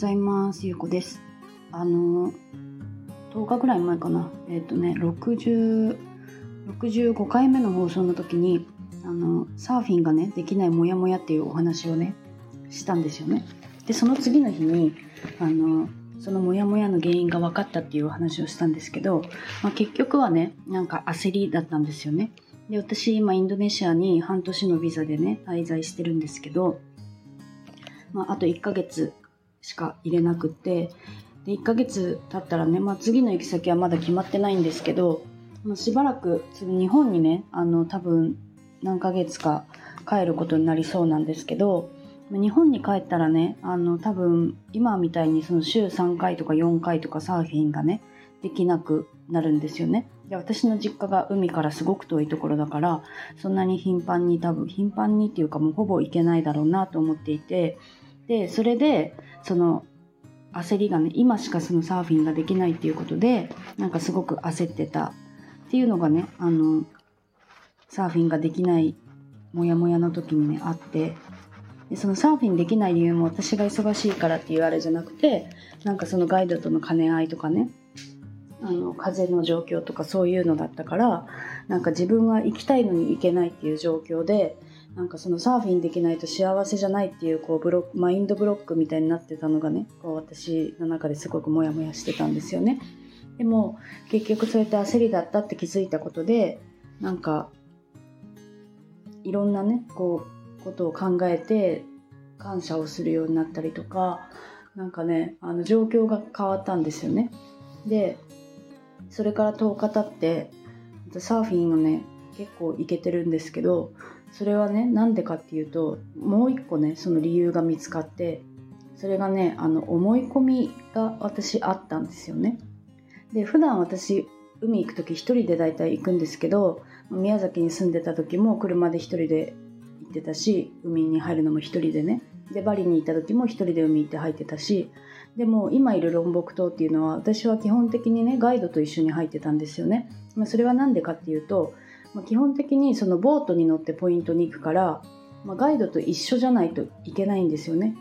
ざいます。ゆうこです。あの、10日ぐらい前かな。えっ、ー、とね、60、65回目の放送の時に、あの、サーフィンがね、できないモヤモヤっていうお話をね、したんですよね。で、その次の日に、あの、そのモヤモヤの原因が分かったっていうお話をしたんですけど、まあ、結局はね、なんか焦りだったんですよね。で、私今インドネシアに半年のビザでね、滞在してるんですけど、まあ、あと1ヶ月しか入れなくてで1ヶ月経ったらね、まあ、次の行き先はまだ決まってないんですけど、しばらく日本にねあの多分何ヶ月か帰ることになりそうなんですけど日本に帰ったらねあの多分今みたいにその週3回とか4回とかサーフィンがねできなくなるんですよね。私の実家が海からすごく遠いところだからそんなに頻繁に多分頻繁にっていうかもうほぼ行けないだろうなと思っていてでそれでその焦りがね今しかそのサーフィンができないっていうことでなんかすごく焦ってたっていうのがねあのサーフィンができないモヤモヤの時にねあってでそのサーフィンできない理由も私が忙しいからっていうあれじゃなくてなんかそのガイドとの兼ね合いとかねあの風の状況とかそういうのだったからなんか自分は行きたいのに行けないっていう状況でなんかそのサーフィンできないと幸せじゃないっていうこうブロマインドブロックみたいになってたのがねこう私の中ですごくモヤモヤしてたんですよね。でも結局そうやって焦りだったって気づいたことでなんかいろんなねこうことを考えて感謝をするようになったりとかなんかねあの状況が変わったんですよね。でそれから10日経ってサーフィンをね結構いけてるんですけどそれはねなんでかっていうともう一個ねその理由が見つかってそれがねあの思い込みが私あったんですよね。で普段私海行く時一人で大体行くんですけど宮崎に住んでた時も車で一人で行ってたし海に入るのも一人でね。でバリに行った時も一人で海行って入ってたし。でも今いるロンボク島っていうのは私は基本的にねガイドと一緒に入ってたんですよね、まあ、それは何でかっていうとまあ、基本的にそのボートに乗ってポイントに行くから、まあ、ガイドと一緒じゃないといけないんですよね。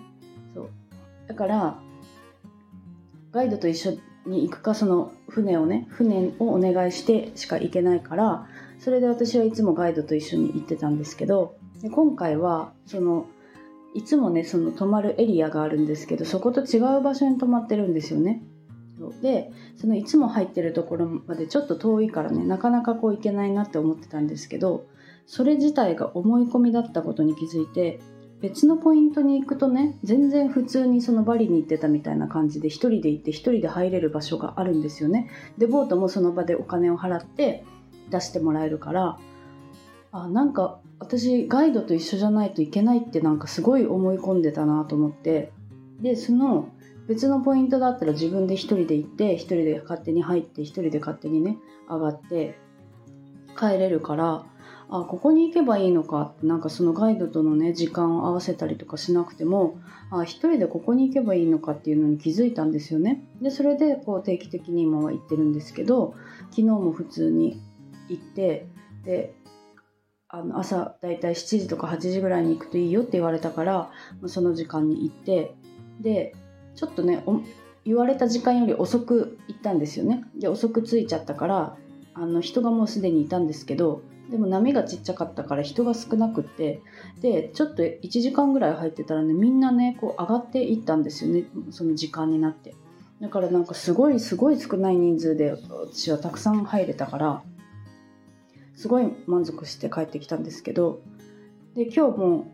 そうだからガイドと一緒に行くかその船をね船をお願いしてしか行けないからそれで私はいつもガイドと一緒に行ってたんですけどで今回はそのいつもねその泊まるエリアがあるんですけどそこと違う場所に泊まってるんですよね。でそのいつも入ってるところまでちょっと遠いからねなかなかこう行けないなって思ってたんですけどそれ自体が思い込みだったことに気づいて別のポイントに行くとね全然普通にそのバリに行ってたみたいな感じで1人で行って1人で入れる場所があるんですよね。でボートもその場でお金を払って出してもらえるからあなんか私ガイドと一緒じゃないといけないってなんかすごい思い込んでたなと思ってでその別のポイントだったら自分で1人で行って1人で勝手に入って1人で勝手にね上がって帰れるからあここに行けばいいのかってなんかそのガイドとのね時間を合わせたりとかしなくてもあ一人でここに行けばいいのかっていうのに気づいたんですよね。でそれでこう定期的に今は行ってるんですけど昨日も普通に行ってであの朝だいたい7時とか8時ぐらいに行くといいよって言われたからその時間に行ってでちょっとね言われた時間より遅く行ったんですよね。で遅く着いちゃったからあの人がもうすでにいたんですけどでも波がちっちゃかったから人が少なくってでちょっと1時間ぐらい入ってたらねみんなねこう上がっていったんですよねその時間になって。だからなんかすごいすごい少ない人数で私はたくさん入れたからすごい満足して帰ってきたんですけどで今日も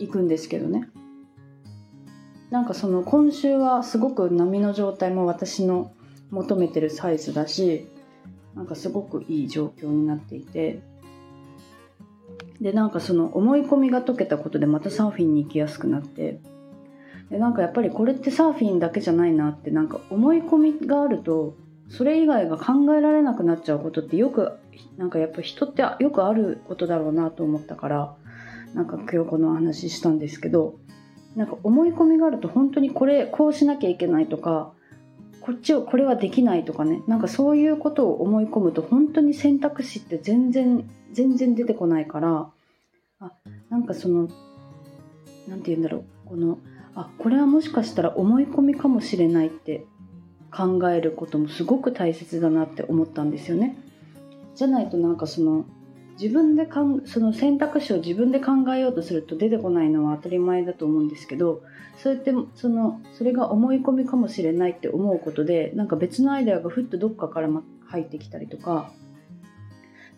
行くんですけどね。なんかその今週はすごく波の状態も私の求めてるサイズだしなんかすごくいい状況になっていて。でなんかその思い込みが解けたことでまたサーフィンに行きやすくなって。でなんかやっぱりこれってサーフィンだけじゃないなってなんか思い込みがあるとそれ以外が考えられなくなっちゃうことってよくなんかやっぱ人ってよくあることだろうなと思ったからなんか今日この話したんですけどなんか思い込みがあると本当にこれこうしなきゃいけないとかこっちをこれはできないとかねなんかそういうことを思い込むと本当に選択肢って全然全然出てこないからあなんかその何て言うんだろうこのあこれはもしかしたら思い込みかもしれないって考えることもすごく大切だなって思ったんですよね。じゃないとなんかその自分でかんその選択肢を自分で考えようとすると出てこないのは当たり前だと思うんですけどそうやってそのそれが思い込みかもしれないって思うことでなんか別のアイデアがふっとどっかから入ってきたりとか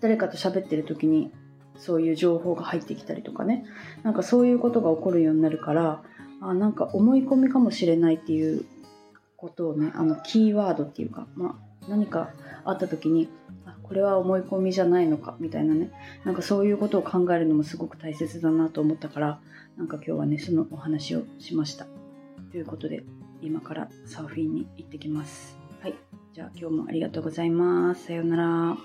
誰かと喋ってる時にそういう情報が入ってきたりとかね。なんかそういうことが起こるようになるからあなんか思い込みかもしれないっていうことをねあのキーワードっていうか、まあ、何かあった時にこれは思い込みじゃないのかみたいなね。なんかそういうことを考えるのもすごく大切だなと思ったからなんか今日はねそのお話をしました。ということで今からサーフィンに行ってきます。はい。じゃあ今日もありがとうございます。さようなら。